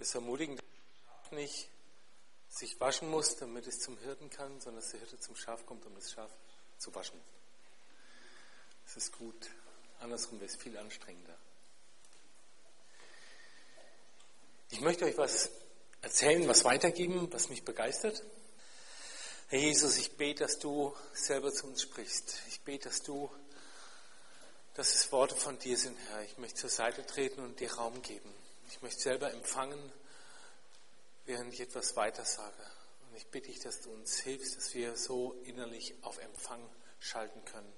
das ermutigen, dass das Schaf nicht sich waschen muss, damit es zum Hirten kann, sondern dass der Hirte zum Schaf kommt, um das Schaf zu waschen. Das ist gut. Andersrum wäre es viel anstrengender. Ich möchte euch was erzählen, was weitergeben, was mich begeistert. Herr Jesus, ich bete, dass du selber zu uns sprichst. Ich bete, dass du, dass es Worte von dir sind, Herr. Ich möchte zur Seite treten und dir Raum geben. Ich möchte selber empfangen, während ich etwas weiter sage. Und ich bitte dich, dass du uns hilfst, dass wir so innerlich auf Empfang schalten können.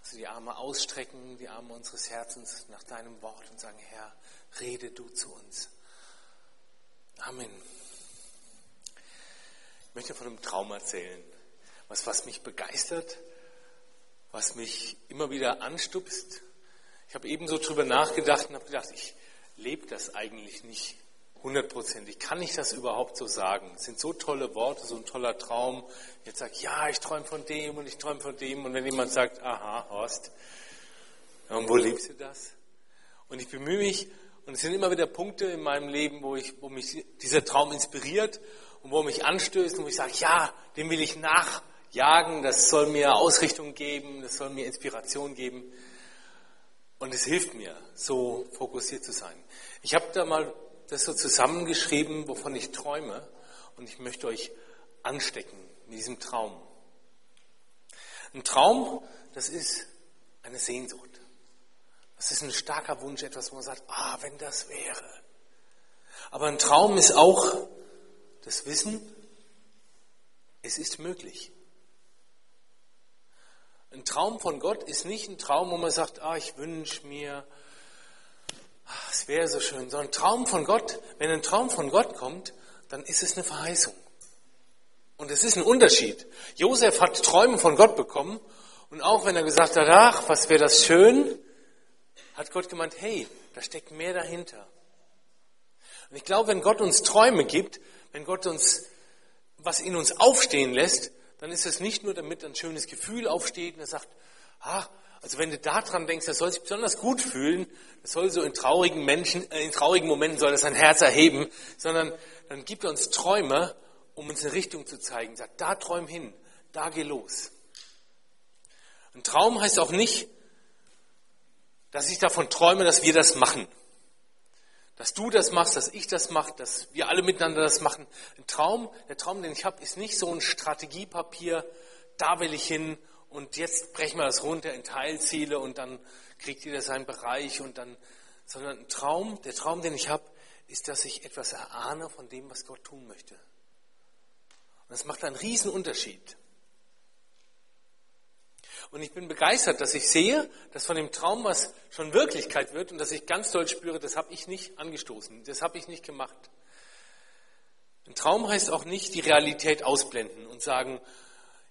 Dass wir die Arme ausstrecken, die Arme unseres Herzens nach deinem Wort und sagen, Herr, rede du zu uns. Amen. Ich möchte von einem Traum erzählen. Was, was mich begeistert, was mich immer wieder anstupst. Ich habe ebenso drüber nachgedacht und habe gedacht, ich lebe das eigentlich nicht hundertprozentig. Kann ich das überhaupt so sagen? Es sind so tolle Worte, so ein toller Traum. Jetzt ich, ja, ich träume von dem und ich träume von dem. Und wenn jemand sagt, aha, Horst, und wo lebst du das? Und ich bemühe mich, und es sind immer wieder Punkte in meinem Leben, wo, ich, wo mich dieser Traum inspiriert und wo mich anstößt und wo ich sage, ja, dem will ich nachjagen, das soll mir Ausrichtung geben, das soll mir Inspiration geben. Und es hilft mir, so fokussiert zu sein. Ich habe da mal das so zusammengeschrieben, wovon ich träume, und ich möchte euch anstecken mit diesem Traum. Ein Traum, das ist eine Sehnsucht. Das ist ein starker Wunsch, etwas, wo man sagt, ah, wenn das wäre. Aber ein Traum ist auch das Wissen, es ist möglich. Ein Traum von Gott ist nicht ein Traum, wo man sagt, ah, ich wünsche mir, ach, es wäre so schön, sondern ein Traum von Gott, wenn ein Traum von Gott kommt, dann ist es eine Verheißung. Und es ist ein Unterschied. Josef hat Träume von Gott bekommen und auch wenn er gesagt hat, ach, was wäre das schön, hat Gott gemeint, hey, da steckt mehr dahinter. Und ich glaube, wenn Gott uns Träume gibt, wenn Gott uns was in uns aufstehen lässt, dann ist es nicht nur, damit ein schönes Gefühl aufsteht und er sagt, ah, also wenn du daran denkst, das soll sich besonders gut fühlen, das soll so in traurigen Menschen, äh, in traurigen Momenten soll das sein Herz erheben, sondern dann gibt er uns Träume, um uns eine Richtung zu zeigen. Sagt, da träum hin, da geh los. Ein Traum heißt auch nicht, dass ich davon träume, dass wir das machen. Dass du das machst, dass ich das mache, dass wir alle miteinander das machen. Ein Traum, der Traum, den ich habe, ist nicht so ein Strategiepapier, da will ich hin und jetzt brechen wir das runter in Teilziele und dann kriegt jeder seinen Bereich und dann, sondern ein Traum, der Traum, den ich habe, ist, dass ich etwas erahne von dem, was Gott tun möchte. Und das macht einen riesen Unterschied. Und ich bin begeistert, dass ich sehe, dass von dem Traum was schon Wirklichkeit wird und dass ich ganz doll spüre, das habe ich nicht angestoßen, das habe ich nicht gemacht. Ein Traum heißt auch nicht die Realität ausblenden und sagen,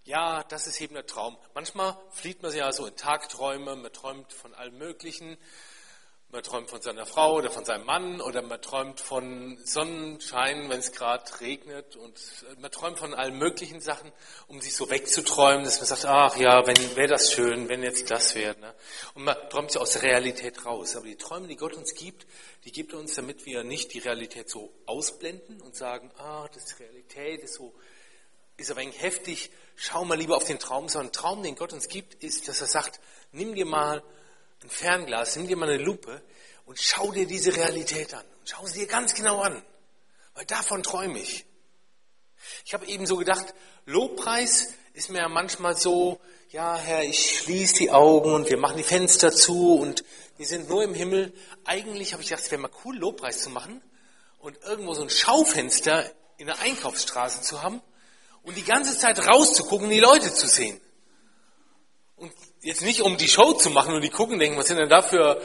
ja, das ist eben der Traum. Manchmal flieht man ja so in Tagträume, man träumt von allem Möglichen. Man träumt von seiner Frau oder von seinem Mann oder man träumt von Sonnenschein, wenn es gerade regnet und man träumt von allen möglichen Sachen, um sich so wegzuträumen, dass man sagt, ach ja, wenn wäre das schön, wenn jetzt das wäre. Ne? Und man träumt sich aus der Realität raus. Aber die Träume, die Gott uns gibt, die gibt er uns, damit wir nicht die Realität so ausblenden und sagen, ah, das ist Realität, ist so, ist aber heftig, schau mal lieber auf den Traum, sondern Traum, den Gott uns gibt, ist, dass er sagt, nimm dir mal ein Fernglas, nimm dir mal eine Lupe und schau dir diese Realität an. Schau sie dir ganz genau an, weil davon träume ich. Ich habe eben so gedacht, Lobpreis ist mir ja manchmal so, ja Herr, ich schließe die Augen und wir machen die Fenster zu und wir sind nur im Himmel. Eigentlich habe ich gedacht, es wäre mal cool, Lobpreis zu machen und irgendwo so ein Schaufenster in der Einkaufsstraße zu haben und die ganze Zeit rauszugucken die Leute zu sehen. Jetzt nicht um die Show zu machen und die gucken, denken, was sind denn da für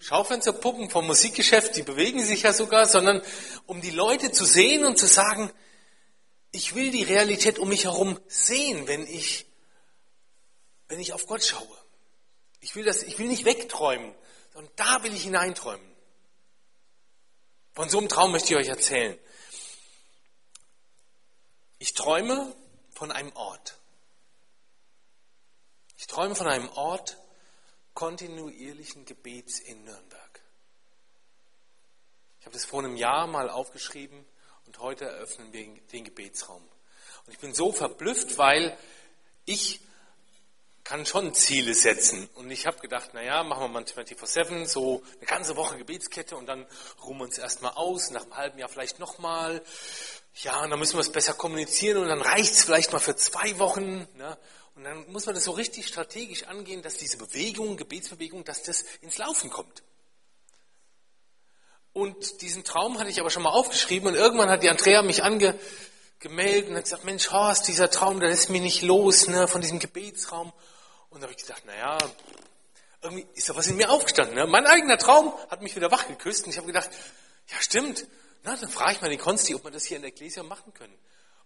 Schaufensterpuppen vom Musikgeschäft, die bewegen sich ja sogar, sondern um die Leute zu sehen und zu sagen, ich will die Realität um mich herum sehen, wenn ich, wenn ich auf Gott schaue. Ich will das, ich will nicht wegträumen, sondern da will ich hineinträumen. Von so einem Traum möchte ich euch erzählen. Ich träume von einem Ort. Ich träume von einem Ort kontinuierlichen Gebets in Nürnberg. Ich habe das vor einem Jahr mal aufgeschrieben und heute eröffnen wir den Gebetsraum. Und ich bin so verblüfft, weil ich kann schon Ziele setzen. Und ich habe gedacht, naja, machen wir mal 24-7, so eine ganze Woche Gebetskette und dann ruhen wir uns erstmal aus, nach einem halben Jahr vielleicht nochmal. Ja, und dann müssen wir es besser kommunizieren und dann reicht es vielleicht mal für zwei Wochen. Ne? Und dann muss man das so richtig strategisch angehen, dass diese Bewegung, Gebetsbewegung, dass das ins Laufen kommt. Und diesen Traum hatte ich aber schon mal aufgeschrieben und irgendwann hat die Andrea mich angemeldet und hat gesagt, Mensch, Horst, dieser Traum, der lässt mich nicht los, ne, von diesem Gebetsraum. Und da habe ich gedacht, naja, irgendwie ist da was in mir aufgestanden. Ne? Mein eigener Traum hat mich wieder wach geküsst und ich habe gedacht, ja stimmt, na, dann frage ich mal den Konsti, ob wir das hier in der Ecclesia machen können.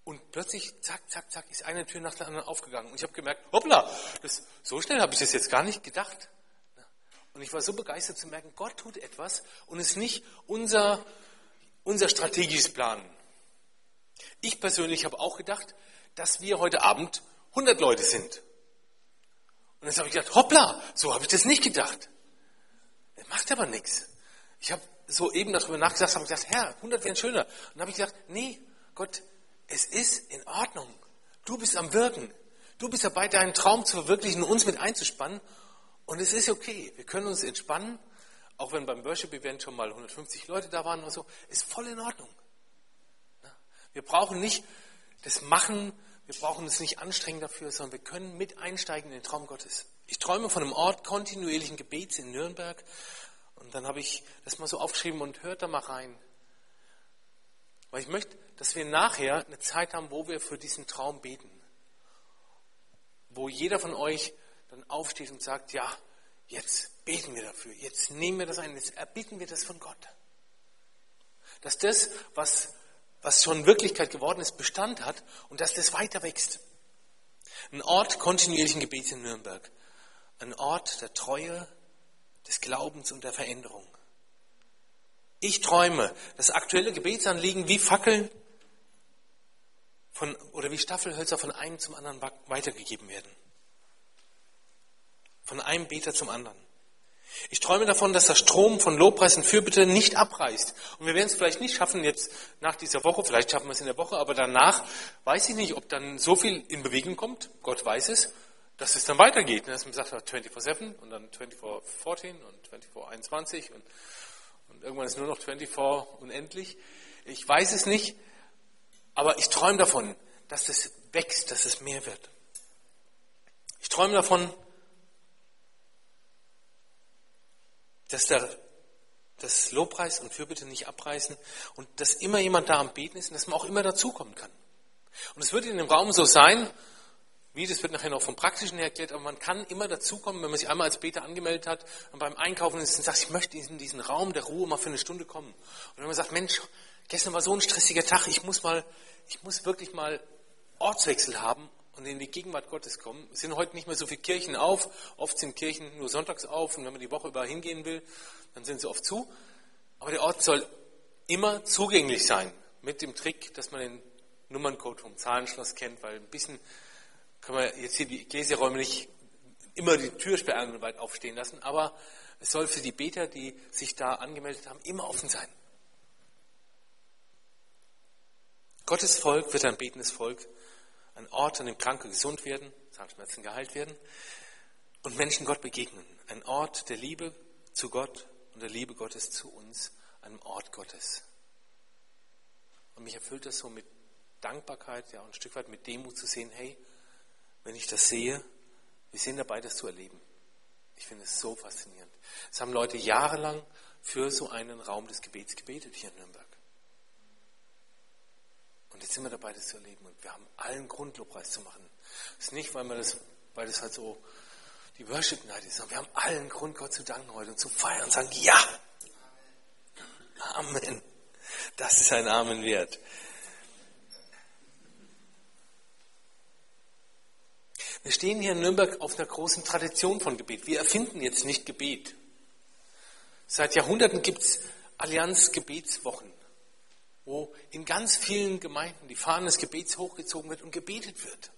Und plötzlich, zack, zack, zack, ist eine Tür nach der anderen aufgegangen. Und ich habe gemerkt, hoppla, das, so schnell habe ich das jetzt gar nicht gedacht. Und ich war so begeistert zu merken, Gott tut etwas und es ist nicht unser, unser strategisches Plan. Ich persönlich habe auch gedacht, dass wir heute Abend 100 Leute sind. Und jetzt habe ich gedacht, hoppla, so habe ich das nicht gedacht. Das macht aber nichts. Ich habe so eben darüber nachgedacht, habe gedacht, Herr, 100 wären schöner. Und dann habe ich gedacht, nee, Gott, es ist in Ordnung. Du bist am Wirken. Du bist dabei, deinen Traum zu verwirklichen und uns mit einzuspannen. Und es ist okay. Wir können uns entspannen, auch wenn beim Worship-Event schon mal 150 Leute da waren oder so. Ist voll in Ordnung. Wir brauchen nicht das Machen wir brauchen uns nicht anstrengen dafür, sondern wir können mit einsteigen in den Traum Gottes. Ich träume von einem Ort kontinuierlichen Gebets in Nürnberg. Und dann habe ich das mal so aufgeschrieben und hört da mal rein. Weil ich möchte, dass wir nachher eine Zeit haben, wo wir für diesen Traum beten. Wo jeder von euch dann aufsteht und sagt, ja, jetzt beten wir dafür, jetzt nehmen wir das ein, jetzt erbitten wir das von Gott. Dass das, was was schon Wirklichkeit geworden ist, Bestand hat und dass das weiter wächst. Ein Ort kontinuierlichen Gebets in Nürnberg. Ein Ort der Treue, des Glaubens und der Veränderung. Ich träume, dass aktuelle Gebetsanliegen wie Fackeln von, oder wie Staffelhölzer von einem zum anderen weitergegeben werden. Von einem Beter zum anderen. Ich träume davon, dass der Strom von Lobpreis und Fürbitte nicht abreißt. Und wir werden es vielleicht nicht schaffen jetzt nach dieser Woche, vielleicht schaffen wir es in der Woche, aber danach weiß ich nicht, ob dann so viel in Bewegung kommt, Gott weiß es, dass es dann weitergeht. Dass man sagt 24-7 und dann 24-14 und 24-21 und, und irgendwann ist nur noch 24 unendlich. Ich weiß es nicht, aber ich träume davon, dass es wächst, dass es mehr wird. Ich träume davon, dass der, das Lobpreis und Fürbitte nicht abreißen und dass immer jemand da am Beten ist und dass man auch immer dazukommen kann. Und es wird in dem Raum so sein, wie, das wird nachher noch vom Praktischen her erklärt, aber man kann immer dazukommen, wenn man sich einmal als Beter angemeldet hat und beim Einkaufen ist und sagt, ich möchte in diesen Raum der Ruhe mal für eine Stunde kommen. Und wenn man sagt, Mensch, gestern war so ein stressiger Tag, ich muss mal, ich muss wirklich mal Ortswechsel haben und in die Gegenwart Gottes kommen. Es sind heute nicht mehr so viele Kirchen auf. Oft sind Kirchen nur sonntags auf und wenn man die Woche über hingehen will, dann sind sie oft zu. Aber der Ort soll immer zugänglich sein. Mit dem Trick, dass man den Nummerncode vom Zahlenschloss kennt, weil ein bisschen können wir jetzt hier die Ecclesiaräume nicht immer die Türsperren weit aufstehen lassen, aber es soll für die Beter, die sich da angemeldet haben, immer offen sein. Gottes Volk wird ein betendes Volk ein Ort, an dem Kranke gesund werden, Zahnschmerzen geheilt werden und Menschen Gott begegnen. Ein Ort der Liebe zu Gott und der Liebe Gottes zu uns, einem Ort Gottes. Und mich erfüllt das so mit Dankbarkeit, ja, und ein Stück weit mit Demut zu sehen, hey, wenn ich das sehe, wir sind dabei, das zu erleben. Ich finde es so faszinierend. Es haben Leute jahrelang für so einen Raum des Gebets gebetet hier in Nürnberg. Und jetzt sind wir dabei, das zu erleben. Und wir haben allen Grund, Lobpreis zu machen. Das ist nicht, weil, wir das, weil das halt so die Worship Night ist, sondern wir haben allen Grund, Gott zu danken heute und zu feiern und sagen, ja, Amen. Das ist ein Amen wert. Wir stehen hier in Nürnberg auf einer großen Tradition von Gebet. Wir erfinden jetzt nicht Gebet. Seit Jahrhunderten gibt es Allianz-Gebetswochen wo in ganz vielen Gemeinden die Fahne des Gebets hochgezogen wird und gebetet wird.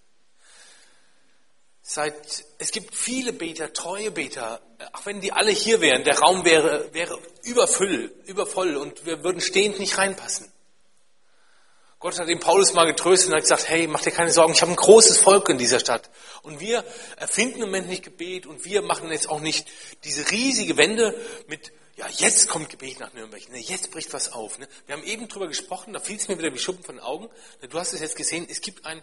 Seit, es gibt viele Beter, treue Beter. Auch wenn die alle hier wären, der Raum wäre, wäre überfüll, übervoll und wir würden stehend nicht reinpassen. Gott hat den Paulus mal getröstet und hat gesagt, hey, mach dir keine Sorgen, ich habe ein großes Volk in dieser Stadt. Und wir erfinden im Moment nicht Gebet und wir machen jetzt auch nicht diese riesige Wende mit, ja, jetzt kommt Gebet nach Nürnberg, ne, jetzt bricht was auf. Ne. Wir haben eben drüber gesprochen, da fiel es mir wieder wie Schuppen von den Augen. Du hast es jetzt gesehen, es gibt ein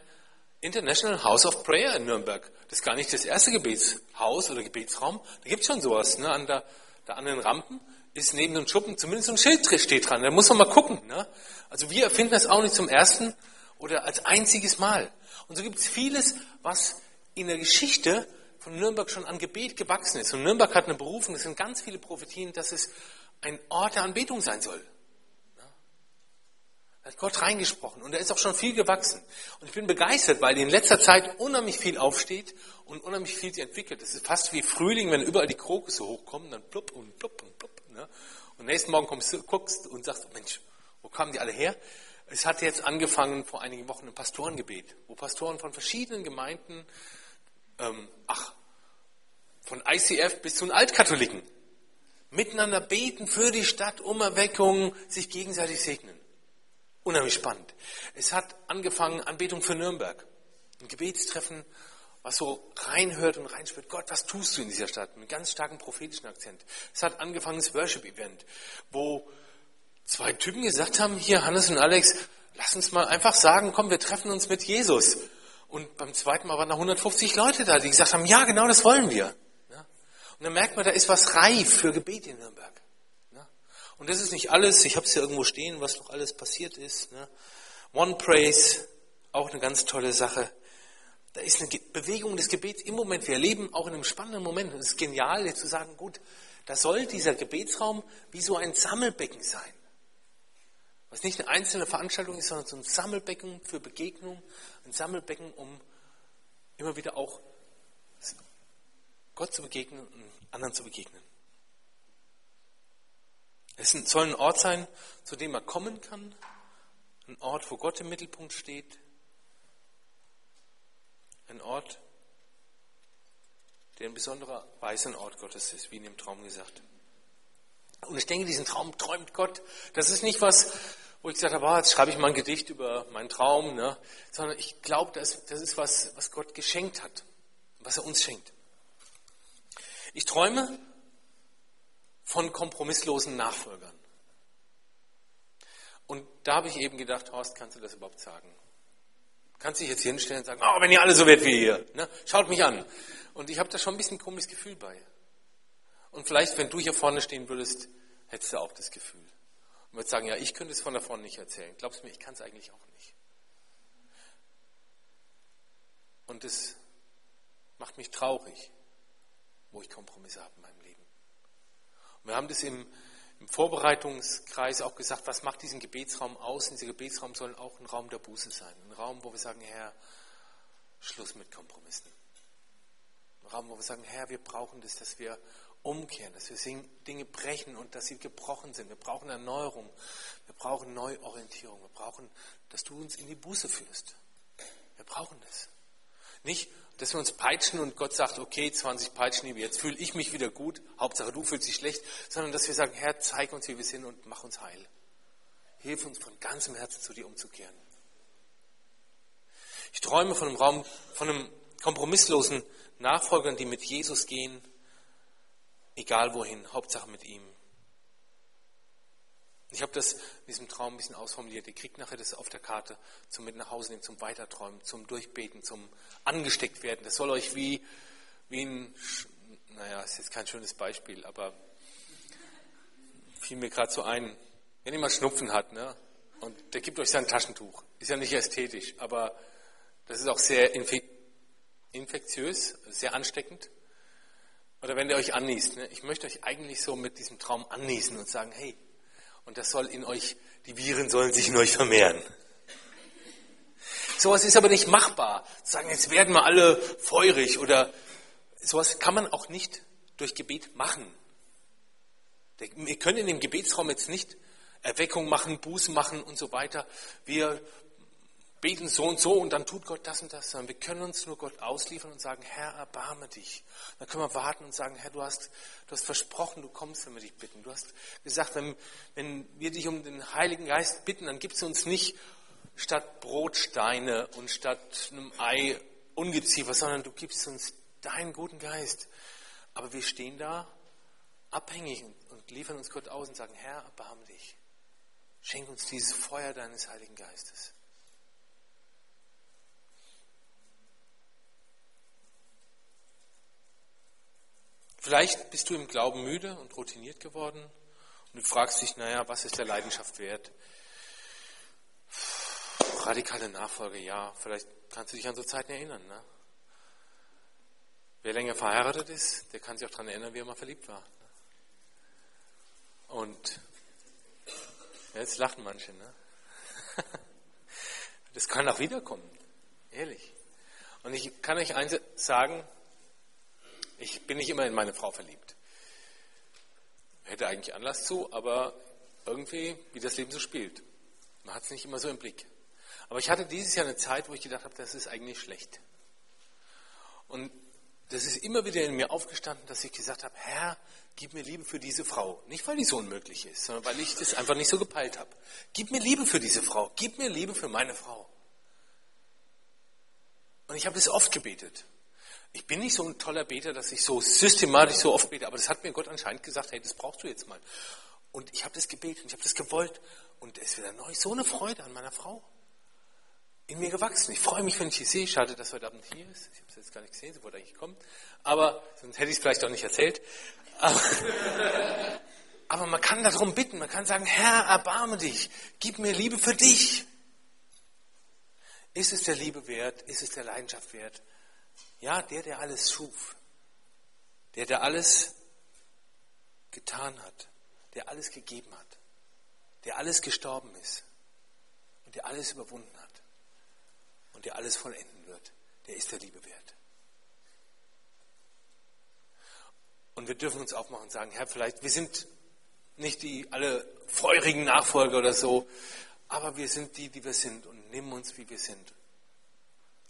International House of Prayer in Nürnberg. Das ist gar nicht das erste Gebetshaus oder Gebetsraum. Da gibt es schon sowas. Ne? An, der, der, an den Rampen ist neben dem Schuppen zumindest ein Schild steht dran. Da muss man mal gucken. Ne? Also wir erfinden das auch nicht zum ersten oder als einziges Mal. Und so gibt es vieles, was in der Geschichte von Nürnberg schon an Gebet gewachsen ist. Und Nürnberg hat eine Berufung, es sind ganz viele Prophetien, dass es ein Ort der Anbetung sein soll. Da hat Gott reingesprochen und da ist auch schon viel gewachsen. Und ich bin begeistert, weil in letzter Zeit unheimlich viel aufsteht und unheimlich viel sich entwickelt. Das ist fast wie Frühling, wenn überall die Krokusse hochkommen, dann plupp und plupp und plupp. Ne? Und nächsten Morgen kommst du, guckst und sagst, Mensch, wo kamen die alle her? Es hat jetzt angefangen vor einigen Wochen ein Pastorengebet, wo Pastoren von verschiedenen Gemeinden, ähm, ach, von ICF bis zu den Altkatholiken, miteinander beten für die Stadt, um Erweckung, sich gegenseitig segnen. Unheimlich spannend. Es hat angefangen, Anbetung für Nürnberg. Ein Gebetstreffen, was so reinhört und reinspürt. Gott, was tust du in dieser Stadt? Mit ganz starkem prophetischen Akzent. Es hat angefangen, das Worship-Event, wo zwei Typen gesagt haben, hier Hannes und Alex, lass uns mal einfach sagen, komm, wir treffen uns mit Jesus. Und beim zweiten Mal waren da 150 Leute da, die gesagt haben, ja, genau das wollen wir. Und dann merkt man, da ist was reif für Gebet in Nürnberg. Und das ist nicht alles, ich habe es ja irgendwo stehen, was noch alles passiert ist. Ne? One Praise, auch eine ganz tolle Sache. Da ist eine Bewegung des Gebets im Moment. Wir erleben auch in einem spannenden Moment. Es ist genial, jetzt zu sagen, gut, da soll dieser Gebetsraum wie so ein Sammelbecken sein. Was nicht eine einzelne Veranstaltung ist, sondern so ein Sammelbecken für Begegnung, ein Sammelbecken, um immer wieder auch Gott zu begegnen und anderen zu begegnen. Es soll ein Ort sein, zu dem man kommen kann, ein Ort, wo Gott im Mittelpunkt steht, ein Ort, der in besonderer Weise ein Ort Gottes ist, wie in dem Traum gesagt. Und ich denke, diesen Traum träumt Gott. Das ist nicht was, wo ich gesagt habe, ah, jetzt schreibe ich mal ein Gedicht über meinen Traum, ne? sondern ich glaube, das, das ist was, was Gott geschenkt hat, was er uns schenkt. Ich träume von kompromisslosen Nachfolgern. Und da habe ich eben gedacht, Horst, kannst du das überhaupt sagen? Kannst dich jetzt hinstellen und sagen, oh, wenn ihr alle so werdet wie ihr, ne? schaut mich an. Und ich habe da schon ein bisschen ein komisches Gefühl bei. Und vielleicht, wenn du hier vorne stehen würdest, hättest du auch das Gefühl. Und würdest sagen, ja, ich könnte es von da vorne nicht erzählen. Glaubst du mir, ich kann es eigentlich auch nicht. Und das macht mich traurig, wo ich Kompromisse habe in meinem Leben. Und wir haben das im, im Vorbereitungskreis auch gesagt, was macht diesen Gebetsraum aus? Und dieser Gebetsraum soll auch ein Raum der Buße sein. Ein Raum, wo wir sagen, Herr, Schluss mit Kompromissen. Ein Raum, wo wir sagen, Herr, wir brauchen das, dass wir umkehren, dass wir Dinge brechen und dass sie gebrochen sind. Wir brauchen Erneuerung. Wir brauchen Neuorientierung. Wir brauchen, dass du uns in die Buße führst. Wir brauchen das. Nicht, dass wir uns peitschen und Gott sagt, okay, 20 Peitschenhiebe, jetzt fühle ich mich wieder gut, Hauptsache du fühlst dich schlecht, sondern dass wir sagen, Herr, zeig uns, wie wir sind und mach uns heil. Hilf uns von ganzem Herzen zu dir umzukehren. Ich träume von einem Raum, von einem kompromisslosen Nachfolgern, die mit Jesus gehen, egal wohin, Hauptsache mit ihm. Ich habe das in diesem Traum ein bisschen ausformuliert. Ihr kriegt nachher das auf der Karte zum mit nach Hause nehmen, zum Weiterträumen, zum Durchbeten, zum angesteckt werden. Das soll euch wie, wie ein, naja, ist jetzt kein schönes Beispiel, aber fiel mir gerade so ein. Wenn jemand Schnupfen hat, ne, und der gibt euch sein Taschentuch, ist ja nicht ästhetisch, aber das ist auch sehr infektiös, sehr ansteckend. Oder wenn der euch anniest, ne, ich möchte euch eigentlich so mit diesem Traum anniesen und sagen, hey, und das soll in euch, die Viren sollen sich in euch vermehren. Sowas ist aber nicht machbar. Sagen, jetzt werden wir alle feurig oder sowas kann man auch nicht durch Gebet machen. Wir können in dem Gebetsraum jetzt nicht Erweckung machen, Buße machen und so weiter. Wir beten so und so und dann tut Gott das und das, sondern wir können uns nur Gott ausliefern und sagen, Herr, erbarme dich. Dann können wir warten und sagen, Herr, du hast, du hast versprochen, du kommst, wenn wir dich bitten. Du hast gesagt, wenn, wenn wir dich um den Heiligen Geist bitten, dann gibst du uns nicht statt Brotsteine und statt einem Ei Ungeziefer, sondern du gibst uns deinen guten Geist. Aber wir stehen da abhängig und, und liefern uns Gott aus und sagen, Herr, erbarme dich. Schenk uns dieses Feuer deines Heiligen Geistes. Vielleicht bist du im Glauben müde und routiniert geworden und du fragst dich, naja, was ist der Leidenschaft wert? Radikale Nachfolge, ja, vielleicht kannst du dich an so Zeiten erinnern. Ne? Wer länger verheiratet ist, der kann sich auch daran erinnern, wie er mal verliebt war. Und jetzt lachen manche. Ne? Das kann auch wiederkommen, ehrlich. Und ich kann euch eins sagen, ich bin nicht immer in meine Frau verliebt. Hätte eigentlich Anlass zu, aber irgendwie, wie das Leben so spielt. Man hat es nicht immer so im Blick. Aber ich hatte dieses Jahr eine Zeit, wo ich gedacht habe, das ist eigentlich schlecht. Und das ist immer wieder in mir aufgestanden, dass ich gesagt habe, Herr, gib mir Liebe für diese Frau. Nicht, weil die so unmöglich ist, sondern weil ich das einfach nicht so gepeilt habe. Gib mir Liebe für diese Frau. Gib mir Liebe für meine Frau. Und ich habe das oft gebetet. Ich bin nicht so ein toller Beter, dass ich so systematisch so oft bete, aber das hat mir Gott anscheinend gesagt, hey, das brauchst du jetzt mal. Und ich habe das gebetet und ich habe das gewollt und es ist wieder neu so eine Freude an meiner Frau in mir gewachsen. Ich freue mich, wenn ich sie sehe. Schade, dass heute Abend hier ist. Ich habe sie jetzt gar nicht gesehen, sie wollte eigentlich kommen. Aber sonst hätte ich es vielleicht auch nicht erzählt. Aber, aber man kann darum bitten. Man kann sagen, Herr, erbarme dich. Gib mir Liebe für dich. Ist es der Liebe wert? Ist es der Leidenschaft wert? Ja, der, der alles schuf. Der, der alles getan hat. Der alles gegeben hat. Der alles gestorben ist. Und der alles überwunden hat und der alles vollenden wird, der ist der Liebe wert. Und wir dürfen uns aufmachen und sagen, Herr, vielleicht, wir sind nicht die alle feurigen Nachfolger oder so, aber wir sind die, die wir sind und nehmen uns, wie wir sind.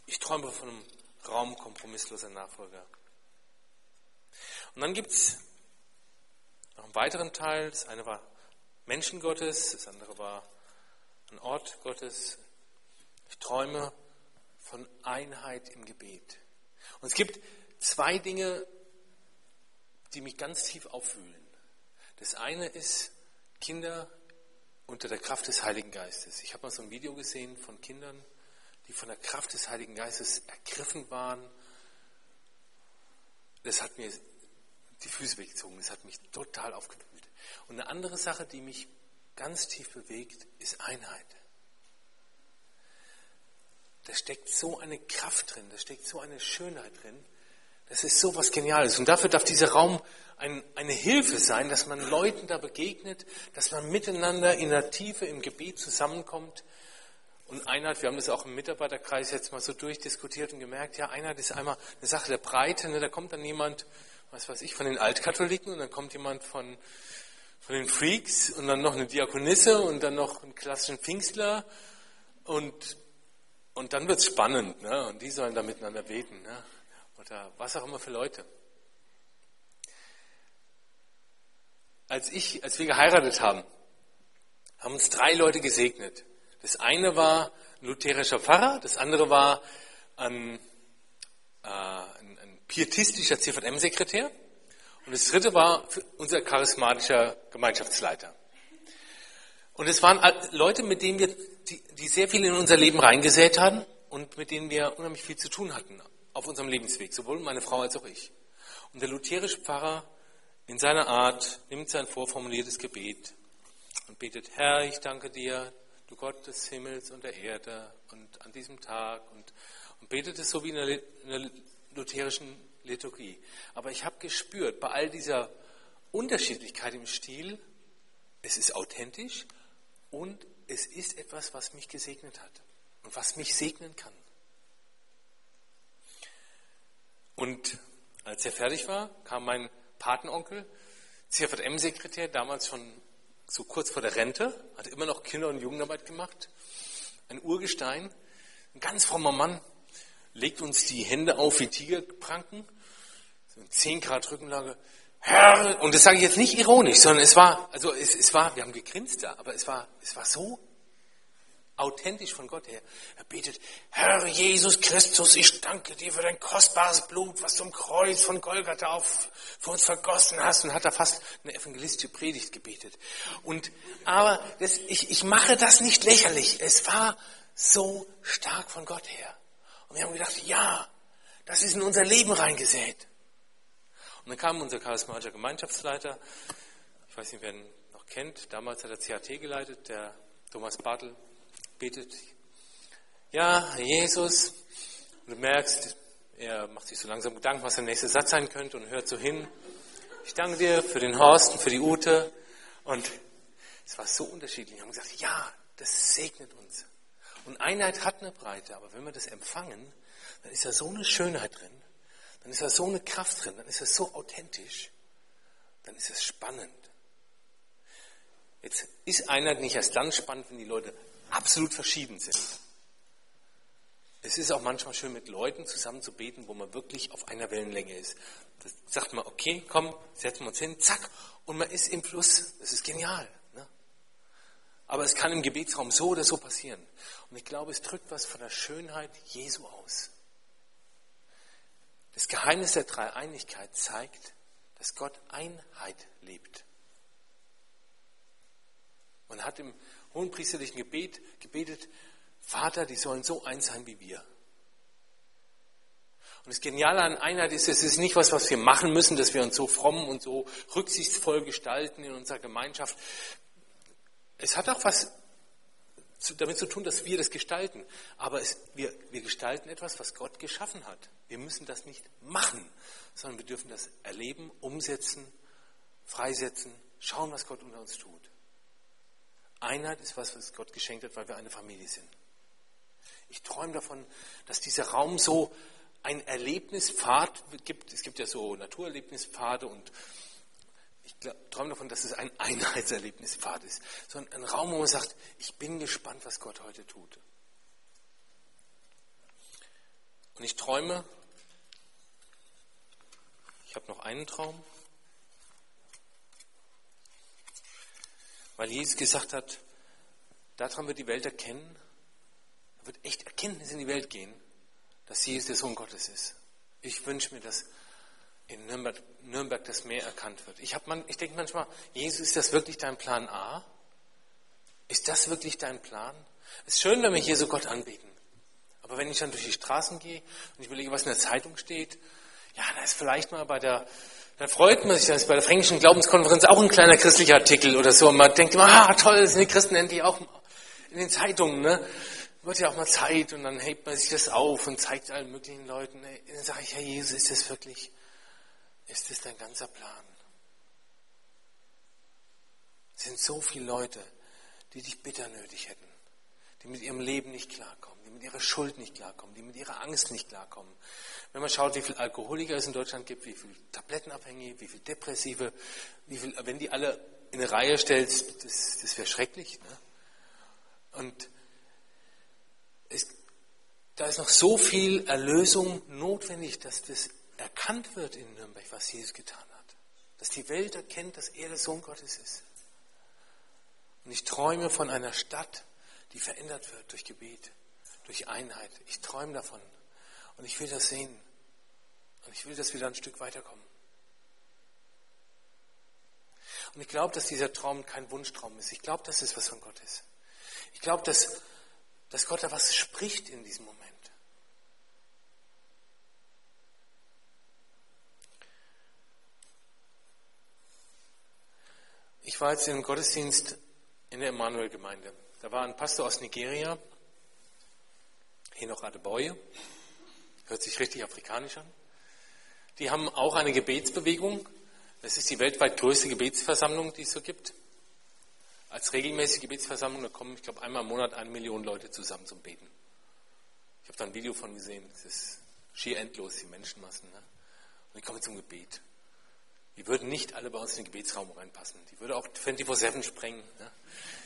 Ich träume von einem Raum kompromissloser Nachfolger. Und dann gibt es noch einen weiteren Teil. Das eine war Menschen Gottes, das andere war ein Ort Gottes. Ich träume von Einheit im Gebet. Und es gibt zwei Dinge, die mich ganz tief auffühlen. Das eine ist Kinder unter der Kraft des Heiligen Geistes. Ich habe mal so ein Video gesehen von Kindern, die von der Kraft des Heiligen Geistes ergriffen waren. Das hat mir die Füße weggezogen, das hat mich total aufgewühlt. Und eine andere Sache, die mich ganz tief bewegt, ist Einheit da steckt so eine Kraft drin, da steckt so eine Schönheit drin. Das ist so was Geniales. Und dafür darf dieser Raum ein, eine Hilfe sein, dass man Leuten da begegnet, dass man miteinander in der Tiefe im Gebet zusammenkommt. Und Einheit, wir haben das auch im Mitarbeiterkreis jetzt mal so durchdiskutiert und gemerkt, ja, Einheit ist einmal eine Sache der Breite. Ne? Da kommt dann jemand, was weiß ich, von den Altkatholiken und dann kommt jemand von, von den Freaks und dann noch eine Diakonisse und dann noch einen klassischen Pfingstler und und dann wird es spannend, ne? und die sollen da miteinander beten, ne? oder was auch immer für Leute. Als ich, als wir geheiratet haben, haben uns drei Leute gesegnet. Das eine war ein lutherischer Pfarrer, das andere war ein, äh, ein, pietistischer CVM-Sekretär und das dritte war unser charismatischer Gemeinschaftsleiter. Und es waren Leute, mit denen wir die, die sehr viel in unser Leben reingesät haben und mit denen wir unheimlich viel zu tun hatten auf unserem Lebensweg, sowohl meine Frau als auch ich. Und der lutherische Pfarrer in seiner Art nimmt sein vorformuliertes Gebet und betet, Herr, ich danke dir, du Gott des Himmels und der Erde und an diesem Tag und, und betet es so wie in der, in der lutherischen Liturgie. Aber ich habe gespürt, bei all dieser Unterschiedlichkeit im Stil, es ist authentisch und es ist etwas, was mich gesegnet hat und was mich segnen kann. Und als er fertig war, kam mein Patenonkel, CVM-Sekretär, damals schon so kurz vor der Rente, hat immer noch Kinder- und Jugendarbeit gemacht, ein Urgestein, Ein ganz frommer Mann legt uns die Hände auf wie Tigerpranken, so 10 Grad Rückenlage. Herr, und das sage ich jetzt nicht ironisch, sondern es war, also es, es war, wir haben gegrinst da, aber es war, es war so authentisch von Gott her. Er betet, Herr Jesus Christus, ich danke dir für dein kostbares Blut, was du am Kreuz von Golgatha auf, für uns vergossen hast und hat da fast eine evangelistische Predigt gebetet. Und, aber das, ich, ich mache das nicht lächerlich. Es war so stark von Gott her. Und wir haben gedacht, ja, das ist in unser Leben reingesät. Und dann kam unser charismatischer Gemeinschaftsleiter, ich weiß nicht, wer ihn noch kennt, damals hat er CAT geleitet, der Thomas Bartel, betet, ja, Jesus, du merkst, er macht sich so langsam Gedanken, was der nächste Satz sein könnte und hört so hin. Ich danke dir für den Horst und für die Ute. Und es war so unterschiedlich. Wir haben gesagt, ja, das segnet uns. Und Einheit hat eine Breite, aber wenn wir das empfangen, dann ist da so eine Schönheit drin, dann ist da so eine Kraft drin, dann ist es so authentisch, dann ist es spannend. Jetzt ist Einheit nicht erst dann spannend, wenn die Leute absolut verschieden sind. Es ist auch manchmal schön, mit Leuten zusammen zu beten, wo man wirklich auf einer Wellenlänge ist. Da sagt man, okay, komm, setzen wir uns hin, zack, und man ist im Fluss. Das ist genial. Ne? Aber es kann im Gebetsraum so oder so passieren. Und ich glaube, es drückt was von der Schönheit Jesu aus. Das Geheimnis der Dreieinigkeit zeigt, dass Gott Einheit lebt. Man hat im hohenpriesterlichen Gebet gebetet, Vater, die sollen so eins sein wie wir. Und das Geniale an Einheit ist, es ist nicht was, was wir machen müssen, dass wir uns so fromm und so rücksichtsvoll gestalten in unserer Gemeinschaft. Es hat auch was damit zu tun, dass wir das gestalten. Aber es, wir, wir gestalten etwas, was Gott geschaffen hat. Wir müssen das nicht machen, sondern wir dürfen das erleben, umsetzen, freisetzen, schauen, was Gott unter uns tut. Einheit ist was, was Gott geschenkt hat, weil wir eine Familie sind. Ich träume davon, dass dieser Raum so ein Erlebnispfad gibt. Es gibt ja so Naturerlebnispfade und ich träume davon, dass es ein Einheitserlebnispfad ist. So ein, ein Raum, wo man sagt, ich bin gespannt, was Gott heute tut. Und ich träume, ich habe noch einen Traum. Weil Jesus gesagt hat, daran wird die Welt erkennen, da wird echt Erkenntnis in die Welt gehen, dass Jesus der Sohn Gottes ist. Ich wünsche mir, dass in Nürnberg, Nürnberg das mehr erkannt wird. Ich, man, ich denke manchmal, Jesus, ist das wirklich dein Plan A? Ist das wirklich dein Plan? Es ist schön, wenn wir hier so Gott anbeten. Aber wenn ich dann durch die Straßen gehe und ich überlege, was in der Zeitung steht, ja, da ist vielleicht mal bei der dann freut man sich, dass bei der Fränkischen Glaubenskonferenz auch ein kleiner christlicher Artikel oder so. Und man denkt immer, ah, toll, sind die Christen endlich auch in den Zeitungen, ne? Wird ja auch mal Zeit und dann hebt man sich das auf und zeigt allen möglichen Leuten. Dann sage ich, Herr Jesus, ist das wirklich, ist das dein ganzer Plan? Es sind so viele Leute, die dich bitter nötig hätten, die mit ihrem Leben nicht klarkommen, die mit ihrer Schuld nicht klarkommen, die mit ihrer Angst nicht klarkommen, wenn man schaut, wie viele Alkoholiker es in Deutschland gibt, wie viele Tablettenabhängige, wie viele Depressive, wie viel, wenn die alle in eine Reihe stellst, das, das wäre schrecklich. Ne? Und es, da ist noch so viel Erlösung notwendig, dass das erkannt wird in Nürnberg, was Jesus getan hat. Dass die Welt erkennt, dass er der Sohn Gottes ist. Und ich träume von einer Stadt, die verändert wird durch Gebet, durch Einheit. Ich träume davon. Und ich will das sehen. Und ich will, dass wir da ein Stück weiterkommen. Und ich glaube, dass dieser Traum kein Wunschtraum ist. Ich glaube, dass es was von Gott ist. Ich glaube, dass, dass Gott da was spricht in diesem Moment. Ich war jetzt im Gottesdienst in der Emanuel-Gemeinde. Da war ein Pastor aus Nigeria, hier noch Adeboye. Hört sich richtig afrikanisch an. Die haben auch eine Gebetsbewegung. Das ist die weltweit größte Gebetsversammlung, die es so gibt. Als regelmäßige Gebetsversammlung, da kommen, ich glaube, einmal im Monat eine Million Leute zusammen zum Beten. Ich habe da ein Video von gesehen. Es ist schier endlos, die Menschenmassen. Ne? Und die kommen zum Gebet. Die würden nicht alle bei uns in den Gebetsraum reinpassen. Die würde auch 24-7 sprengen. Ne?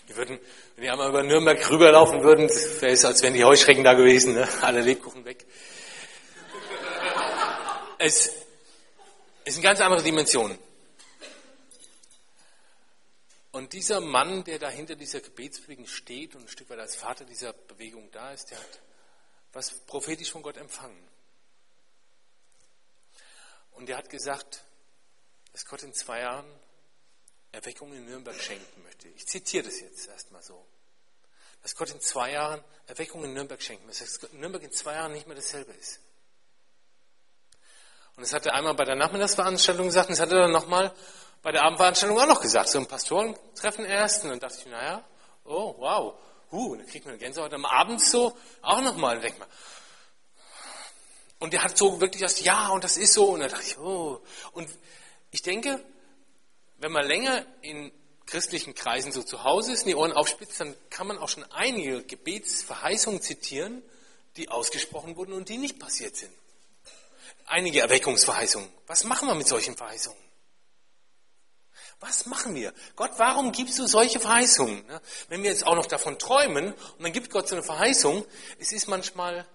Die würden, wenn die einmal über Nürnberg rüberlaufen würden, wäre es, als wären die Heuschrecken da gewesen, ne? alle Lebkuchen weg. Es ist eine ganz andere Dimension. Und dieser Mann, der da hinter dieser Gebetsbewegung steht und ein Stück weit als Vater dieser Bewegung da ist, der hat was prophetisch von Gott empfangen. Und er hat gesagt, dass Gott in zwei Jahren Erweckung in Nürnberg schenken möchte. Ich zitiere das jetzt erstmal so. Dass Gott in zwei Jahren Erweckung in Nürnberg schenken möchte. Dass Nürnberg in zwei Jahren nicht mehr dasselbe ist. Und das hat er einmal bei der Nachmittagsveranstaltung gesagt und das hat er dann nochmal bei der Abendveranstaltung auch noch gesagt. So ein Pastorentreffen erst. Und dann dachte ich, naja, oh, wow. Huh, dann kriegt man Gänsehaut am Abend so auch nochmal. Mal. Und der hat so wirklich das, ja, und das ist so. Und dann dachte ich, oh. Und ich denke, wenn man länger in christlichen Kreisen so zu Hause ist, die Ohren aufspitzt, dann kann man auch schon einige Gebetsverheißungen zitieren, die ausgesprochen wurden und die nicht passiert sind. Einige Erweckungsverheißungen. Was machen wir mit solchen Verheißungen? Was machen wir? Gott, warum gibst du solche Verheißungen? Wenn wir jetzt auch noch davon träumen und dann gibt Gott so eine Verheißung, es ist manchmal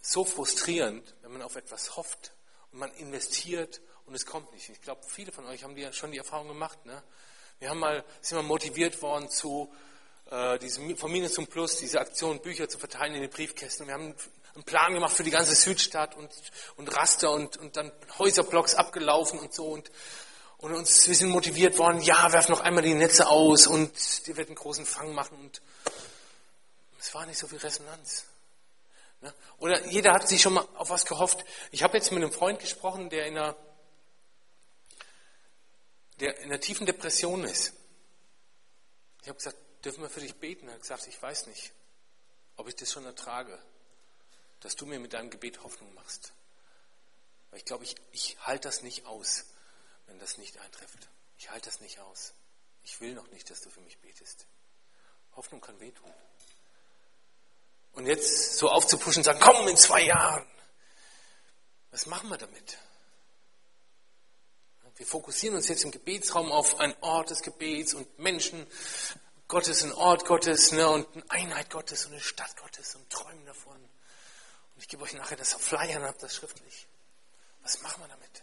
so frustrierend, wenn man auf etwas hofft und man investiert und es kommt nicht. Ich glaube, viele von euch haben die, schon die Erfahrung gemacht. Ne? Wir haben mal, sind mal motiviert worden zu äh, diesem, von Minus zum Plus, diese Aktion, Bücher zu verteilen in den Briefkästen. Wir haben einen Plan gemacht für die ganze Südstadt und, und Raster und, und dann Häuserblocks abgelaufen und so. Und, und uns, wir sind motiviert worden, ja, werf noch einmal die Netze aus und die wird einen großen Fang machen. Und es war nicht so viel Resonanz. Ne? Oder jeder hat sich schon mal auf was gehofft. Ich habe jetzt mit einem Freund gesprochen, der in einer der in einer tiefen Depression ist. Ich habe gesagt, dürfen wir für dich beten? Er hat gesagt, ich weiß nicht, ob ich das schon ertrage, dass du mir mit deinem Gebet Hoffnung machst. Weil ich glaube, ich, ich halte das nicht aus, wenn das nicht eintrifft. Ich halte das nicht aus. Ich will noch nicht, dass du für mich betest. Hoffnung kann wehtun. Und jetzt so aufzupuschen und sagen, komm in zwei Jahren. Was machen wir damit? Wir fokussieren uns jetzt im Gebetsraum auf einen Ort des Gebets und Menschen Gottes, ein Ort Gottes ne, und eine Einheit Gottes und eine Stadt Gottes und träumen davon. Und ich gebe euch nachher das auf Flyern, habt das schriftlich. Was machen wir damit?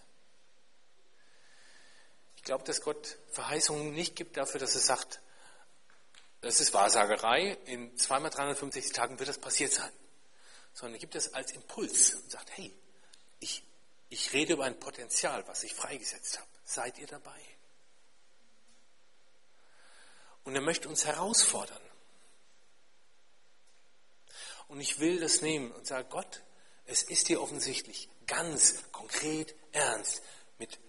Ich glaube, dass Gott Verheißungen nicht gibt dafür, dass er sagt, das ist Wahrsagerei, in zweimal 365 Tagen wird das passiert sein. Sondern er gibt es als Impuls und sagt, hey, ich ich rede über ein Potenzial, was ich freigesetzt habe. Seid ihr dabei? Und er möchte uns herausfordern. Und ich will das nehmen und sage, Gott, es ist dir offensichtlich ganz konkret ernst mit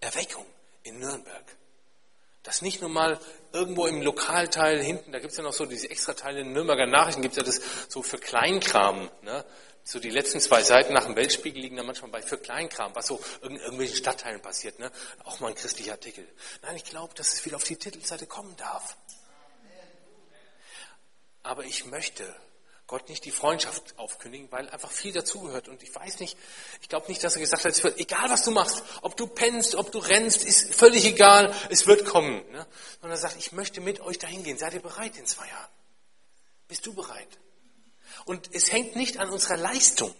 Erweckung in Nürnberg. Das nicht nur mal irgendwo im Lokalteil hinten, da gibt es ja noch so diese Extrateile in Nürnberger Nachrichten, gibt es ja das so für Kleinkram. Ne? So die letzten zwei Seiten nach dem Weltspiegel liegen da manchmal bei für Kleinkram, was so in irgendwelchen Stadtteilen passiert. Ne? Auch mal ein christlicher Artikel. Nein, ich glaube, dass es wieder auf die Titelseite kommen darf. Aber ich möchte Gott nicht die Freundschaft aufkündigen, weil einfach viel dazugehört. Und ich weiß nicht, ich glaube nicht, dass er gesagt hat, es wird, egal was du machst, ob du pennst, ob du rennst, ist völlig egal, es wird kommen. Ne? Sondern er sagt, ich möchte mit euch dahin gehen. Seid ihr bereit in zwei Jahren? Bist du bereit? Und es hängt nicht an unserer Leistung.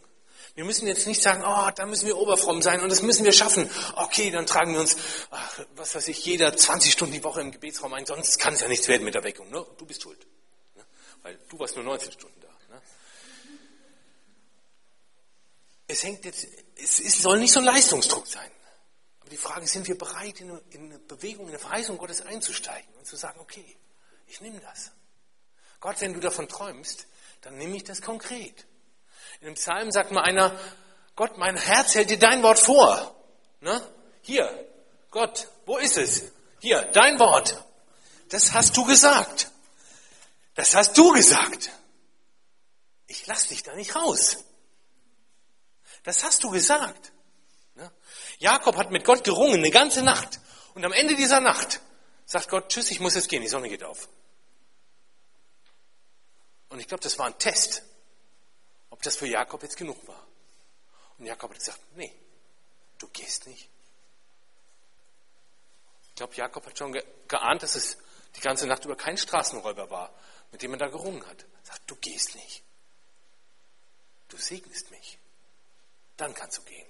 Wir müssen jetzt nicht sagen, oh, da müssen wir oberfromm sein und das müssen wir schaffen. Okay, dann tragen wir uns, ach, was weiß ich, jeder 20 Stunden die Woche im Gebetsraum ein, sonst kann es ja nichts werden mit der Weckung. Ne? Du bist schuld. Ne? Weil du warst nur 19 Stunden da. Ne? Es hängt jetzt, es, es soll nicht so ein Leistungsdruck sein. Aber die Frage ist, sind wir bereit, in eine, in eine Bewegung, in eine Verheißung Gottes einzusteigen und zu sagen, okay, ich nehme das. Gott, wenn du davon träumst, dann nehme ich das konkret. In dem Psalm sagt mal einer, Gott, mein Herz hält dir dein Wort vor. Ne? Hier, Gott, wo ist es? Hier, dein Wort. Das hast du gesagt. Das hast du gesagt. Ich lass dich da nicht raus. Das hast du gesagt. Ne? Jakob hat mit Gott gerungen eine ganze Nacht. Und am Ende dieser Nacht sagt Gott, tschüss, ich muss jetzt gehen, die Sonne geht auf. Und ich glaube, das war ein Test, ob das für Jakob jetzt genug war. Und Jakob hat gesagt, nee, du gehst nicht. Ich glaube, Jakob hat schon geahnt, dass es die ganze Nacht über kein Straßenräuber war, mit dem er da gerungen hat. Sagt, du gehst nicht. Du segnest mich. Dann kannst du gehen.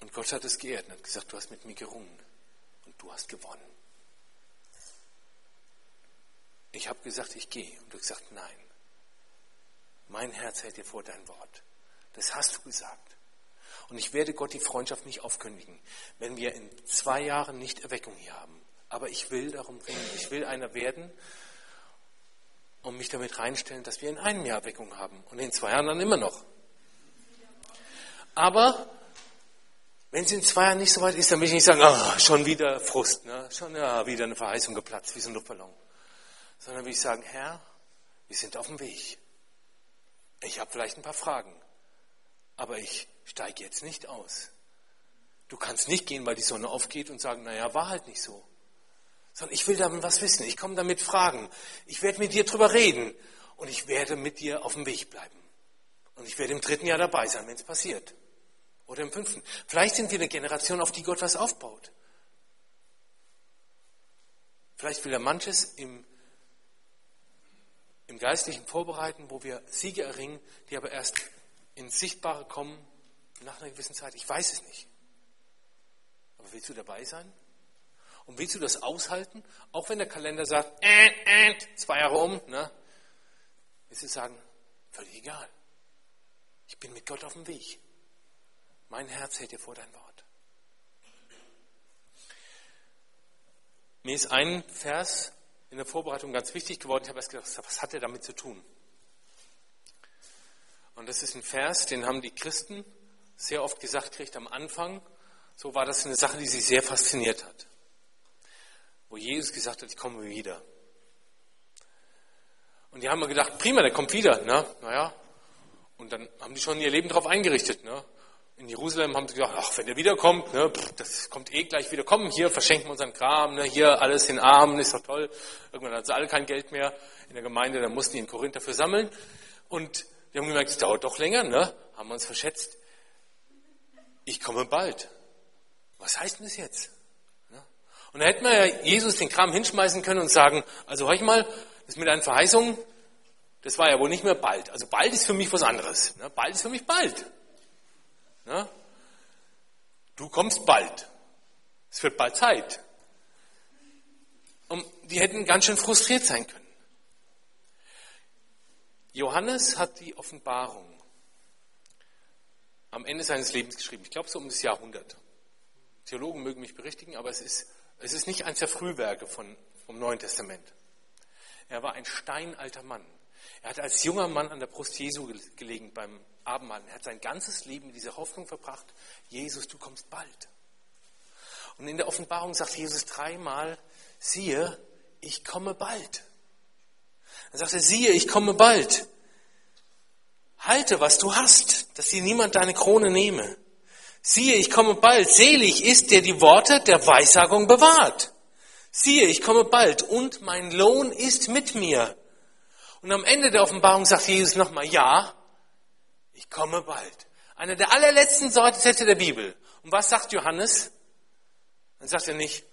Und Gott hat es geehrt und hat gesagt, du hast mit mir gerungen und du hast gewonnen. Ich habe gesagt, ich gehe. Und du hast gesagt, nein. Mein Herz hält dir vor dein Wort. Das hast du gesagt. Und ich werde Gott die Freundschaft nicht aufkündigen, wenn wir in zwei Jahren nicht Erweckung hier haben. Aber ich will darum ringen. Ich will einer werden und mich damit reinstellen, dass wir in einem Jahr Erweckung haben und in zwei Jahren dann immer noch. Aber wenn es in zwei Jahren nicht so weit ist, dann will ich nicht sagen, oh, schon wieder Frust, ne? schon ja, wieder eine Verheißung geplatzt, wie so ein Luftballon. Sondern will ich sagen, Herr, wir sind auf dem Weg. Ich habe vielleicht ein paar Fragen, aber ich steige jetzt nicht aus. Du kannst nicht gehen, weil die Sonne aufgeht und sagen, naja, war halt nicht so. Sondern ich will damit was wissen. Ich komme damit Fragen. Ich werde mit dir drüber reden. Und ich werde mit dir auf dem Weg bleiben. Und ich werde im dritten Jahr dabei sein, wenn es passiert. Oder im fünften. Vielleicht sind wir eine Generation, auf die Gott was aufbaut. Vielleicht will er manches im, im Geistlichen vorbereiten, wo wir Siege erringen, die aber erst ins Sichtbare kommen nach einer gewissen Zeit. Ich weiß es nicht. Aber willst du dabei sein? Und willst du das aushalten? Auch wenn der Kalender sagt, äh, äh, zwei Jahre um, ne? Willst du sagen, völlig egal. Ich bin mit Gott auf dem Weg. Mein Herz hält dir vor dein Wort. Mir ist ein Vers in der Vorbereitung ganz wichtig geworden. Ich habe erst gedacht, was hat er damit zu tun? Und das ist ein Vers, den haben die Christen sehr oft gesagt kriegt am Anfang. So war das eine Sache, die sie sehr fasziniert hat. Wo Jesus gesagt hat, ich komme wieder. Und die haben mir gedacht, prima, der kommt wieder. Ne? Naja, und dann haben die schon ihr Leben darauf eingerichtet. Ne? In Jerusalem haben sie gedacht, ach, wenn er wiederkommt, ne, das kommt eh gleich wieder. Komm, hier verschenken wir unseren Kram, ne, hier alles in Armen, ist doch toll. Irgendwann hatten sie alle kein Geld mehr in der Gemeinde, dann mussten die in Korinth dafür sammeln. Und wir haben gemerkt, es dauert doch länger, ne, haben wir uns verschätzt. Ich komme bald. Was heißt denn das jetzt? Ne? Und da hätten wir ja Jesus den Kram hinschmeißen können und sagen, also hör ich mal, das mit deinen Verheißungen, das war ja wohl nicht mehr bald. Also bald ist für mich was anderes. Ne? Bald ist für mich bald. Na? Du kommst bald. Es wird bald Zeit. Und die hätten ganz schön frustriert sein können. Johannes hat die Offenbarung am Ende seines Lebens geschrieben. Ich glaube so um das Jahrhundert. Theologen mögen mich berichtigen, aber es ist, es ist nicht eines der Frühwerke von, vom Neuen Testament. Er war ein steinalter Mann. Er hat als junger Mann an der Brust Jesu gelegen beim Abendmahl. Er hat sein ganzes Leben mit dieser Hoffnung verbracht, Jesus, du kommst bald. Und in der Offenbarung sagt Jesus dreimal, siehe, ich komme bald. Dann sagt er, siehe, ich komme bald. Halte, was du hast, dass dir niemand deine Krone nehme. Siehe, ich komme bald. Selig ist, der die Worte der Weissagung bewahrt. Siehe, ich komme bald und mein Lohn ist mit mir. Und am Ende der Offenbarung sagt Jesus nochmal, ja, ich komme bald. Einer der allerletzten Sätze der Bibel. Und was sagt Johannes? Dann sagt er nicht,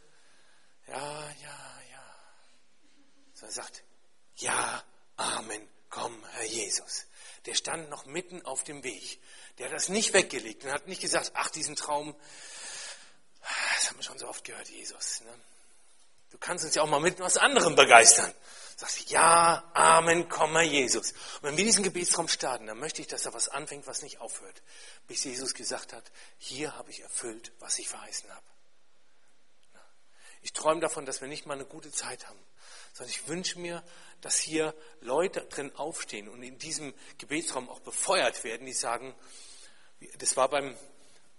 ja, ja, ja. Sondern er sagt, ja, Amen, komm, Herr Jesus. Der stand noch mitten auf dem Weg. Der hat das nicht weggelegt und hat nicht gesagt, ach, diesen Traum, das haben wir schon so oft gehört, Jesus. Ne? Du kannst uns ja auch mal mit was anderem begeistern. Sagst ja, Amen, komme Jesus. Und wenn wir diesen Gebetsraum starten, dann möchte ich, dass da was anfängt, was nicht aufhört. Bis Jesus gesagt hat, hier habe ich erfüllt, was ich verheißen habe. Ich träume davon, dass wir nicht mal eine gute Zeit haben, sondern ich wünsche mir, dass hier Leute drin aufstehen und in diesem Gebetsraum auch befeuert werden, die sagen, das war beim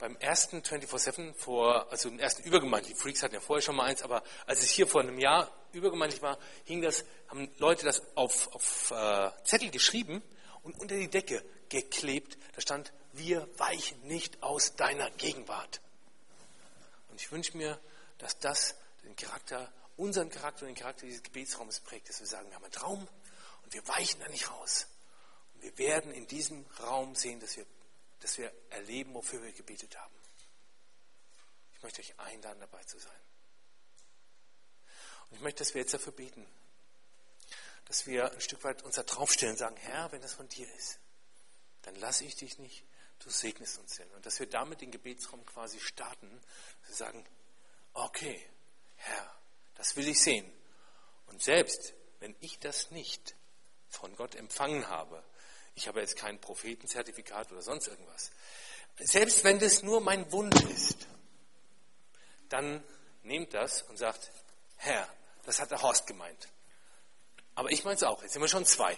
beim ersten 24-7 vor, also im ersten übergemeindlichen, Freaks hatten ja vorher schon mal eins, aber als es hier vor einem Jahr übergemeindlich war, hing das, haben Leute das auf, auf äh, Zettel geschrieben und unter die Decke geklebt. Da stand, wir weichen nicht aus deiner Gegenwart. Und ich wünsche mir, dass das den Charakter, unseren Charakter und den Charakter dieses Gebetsraumes prägt, dass wir sagen, wir haben einen Traum und wir weichen da nicht raus. Und wir werden in diesem Raum sehen, dass wir dass wir erleben, wofür wir gebetet haben. Ich möchte euch einladen, dabei zu sein. Und ich möchte, dass wir jetzt dafür beten, dass wir ein Stück weit unser draufstellen und sagen, Herr, wenn das von dir ist, dann lasse ich dich nicht, du segnest uns denn. Und dass wir damit den Gebetsraum quasi starten, dass wir sagen, okay, Herr, das will ich sehen. Und selbst wenn ich das nicht von Gott empfangen habe, ich habe jetzt kein Prophetenzertifikat oder sonst irgendwas, selbst wenn das nur mein Wunsch ist, dann nehmt das und sagt, Herr, das hat der Horst gemeint. Aber ich meine es auch, jetzt sind wir schon zwei.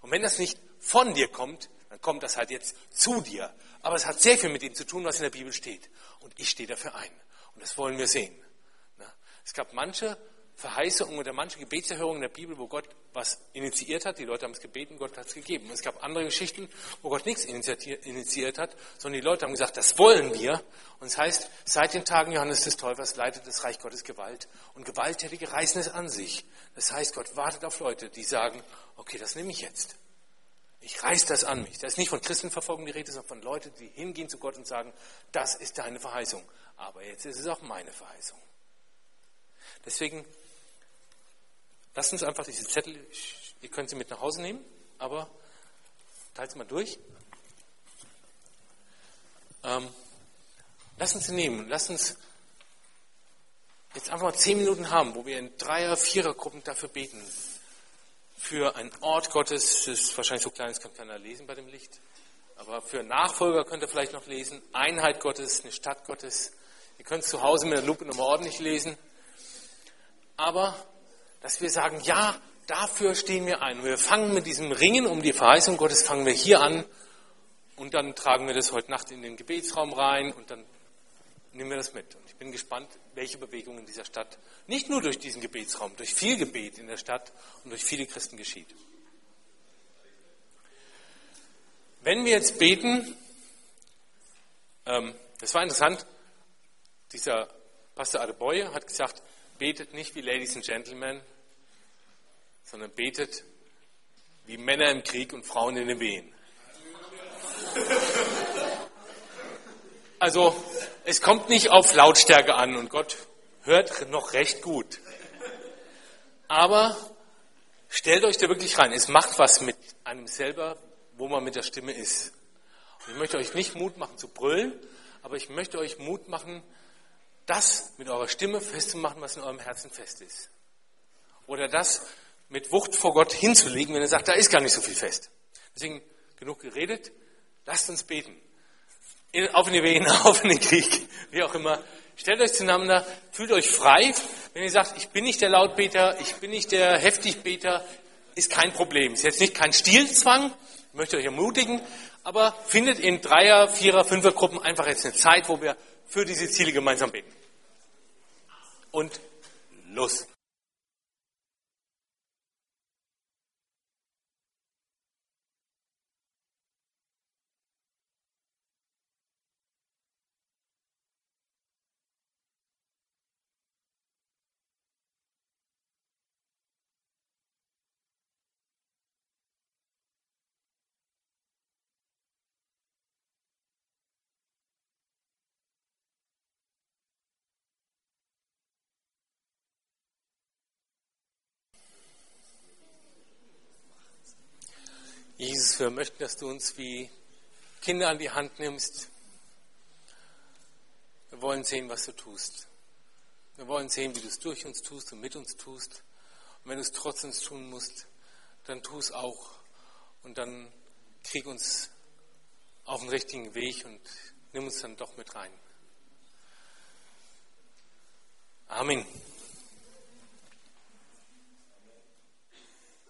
Und wenn das nicht von dir kommt, dann kommt das halt jetzt zu dir. Aber es hat sehr viel mit dem zu tun, was in der Bibel steht. Und ich stehe dafür ein. Und das wollen wir sehen. Es gab manche Verheißungen oder manche Gebetserhörungen in der Bibel, wo Gott was initiiert hat. Die Leute haben es gebeten, Gott hat es gegeben. Und es gab andere Geschichten, wo Gott nichts initiiert hat, sondern die Leute haben gesagt, das wollen wir. Und es heißt, seit den Tagen Johannes des Täufers leitet das Reich Gottes Gewalt. Und Gewalttätige reißen es an sich. Das heißt, Gott wartet auf Leute, die sagen, okay, das nehme ich jetzt. Ich reiß das an mich. Da ist nicht von Christenverfolgung die Rede, sondern von Leuten, die hingehen zu Gott und sagen, das ist deine Verheißung. Aber jetzt ist es auch meine Verheißung. Deswegen lasst uns einfach diese Zettel, ihr könnt sie mit nach Hause nehmen, aber teilt sie mal durch. Ähm, lasst uns sie nehmen, lasst uns jetzt einfach mal zehn Minuten haben, wo wir in Dreier-, Vierer-Gruppen dafür beten. Für einen Ort Gottes, das ist wahrscheinlich so klein, das kann keiner lesen bei dem Licht. Aber für Nachfolger könnt ihr vielleicht noch lesen. Einheit Gottes, eine Stadt Gottes. Ihr könnt zu Hause mit der Lupe nochmal ordentlich lesen aber dass wir sagen, ja, dafür stehen wir ein. Wir fangen mit diesem Ringen um die Verheißung Gottes, fangen wir hier an und dann tragen wir das heute Nacht in den Gebetsraum rein und dann nehmen wir das mit. Und ich bin gespannt, welche Bewegung in dieser Stadt, nicht nur durch diesen Gebetsraum, durch viel Gebet in der Stadt und durch viele Christen geschieht. Wenn wir jetzt beten, ähm, das war interessant, dieser Pastor Adeboye hat gesagt, betet nicht wie Ladies and Gentlemen, sondern betet wie Männer im Krieg und Frauen in den Wehen. Also es kommt nicht auf Lautstärke an und Gott hört noch recht gut. Aber stellt euch da wirklich rein. Es macht was mit einem selber, wo man mit der Stimme ist. Und ich möchte euch nicht Mut machen zu brüllen, aber ich möchte euch Mut machen, das mit eurer Stimme festzumachen, was in eurem Herzen fest ist. Oder das mit Wucht vor Gott hinzulegen, wenn er sagt, da ist gar nicht so viel fest. Deswegen genug geredet, lasst uns beten. Auf in die Wehen, auf in den Krieg, wie auch immer. Stellt euch zueinander, fühlt euch frei. Wenn ihr sagt, ich bin nicht der Lautbeter, ich bin nicht der Heftigbeter, ist kein Problem. Ist jetzt nicht kein Stilzwang, ich möchte euch ermutigen, aber findet in Dreier, Vierer, Fünfer Gruppen einfach jetzt eine Zeit, wo wir für diese Ziele gemeinsam beten und los. Jesus, wir möchten, dass du uns wie Kinder an die Hand nimmst. Wir wollen sehen, was du tust. Wir wollen sehen, wie du es durch uns tust und mit uns tust. Und wenn du es trotz uns tun musst, dann tu es auch. Und dann krieg uns auf den richtigen Weg und nimm uns dann doch mit rein. Amen.